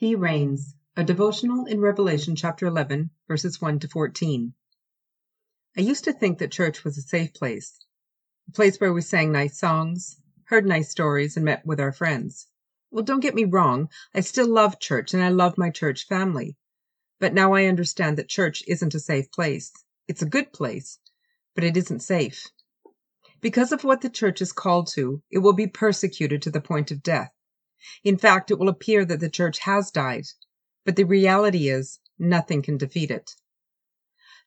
He reigns, a devotional in Revelation chapter 11, verses 1 to 14. I used to think that church was a safe place, a place where we sang nice songs, heard nice stories, and met with our friends. Well, don't get me wrong, I still love church and I love my church family. But now I understand that church isn't a safe place. It's a good place, but it isn't safe. Because of what the church is called to, it will be persecuted to the point of death. In fact, it will appear that the church has died, but the reality is nothing can defeat it.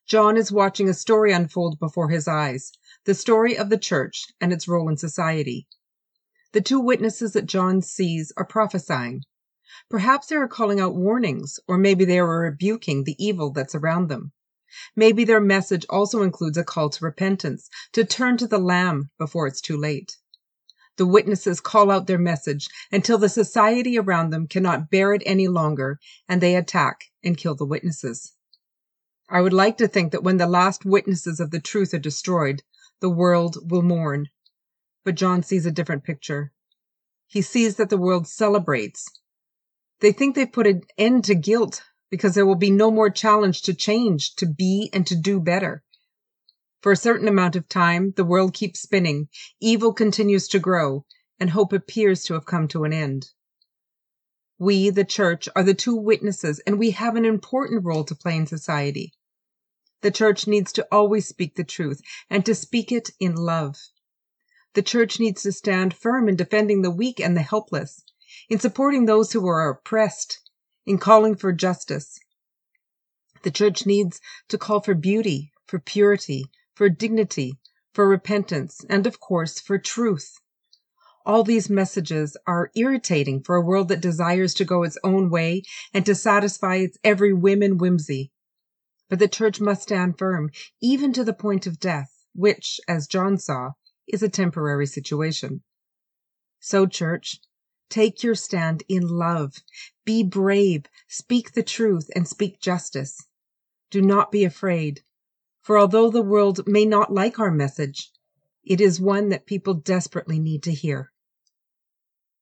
John is watching a story unfold before his eyes, the story of the church and its role in society. The two witnesses that John sees are prophesying. Perhaps they are calling out warnings, or maybe they are rebuking the evil that's around them. Maybe their message also includes a call to repentance, to turn to the Lamb before it's too late. The witnesses call out their message until the society around them cannot bear it any longer and they attack and kill the witnesses. I would like to think that when the last witnesses of the truth are destroyed, the world will mourn. But John sees a different picture. He sees that the world celebrates. They think they've put an end to guilt because there will be no more challenge to change, to be, and to do better. For a certain amount of time, the world keeps spinning, evil continues to grow, and hope appears to have come to an end. We, the church, are the two witnesses, and we have an important role to play in society. The church needs to always speak the truth and to speak it in love. The church needs to stand firm in defending the weak and the helpless, in supporting those who are oppressed, in calling for justice. The church needs to call for beauty, for purity, for dignity, for repentance, and of course, for truth. All these messages are irritating for a world that desires to go its own way and to satisfy its every whim and whimsy. But the church must stand firm, even to the point of death, which, as John saw, is a temporary situation. So, church, take your stand in love. Be brave, speak the truth, and speak justice. Do not be afraid. For although the world may not like our message, it is one that people desperately need to hear.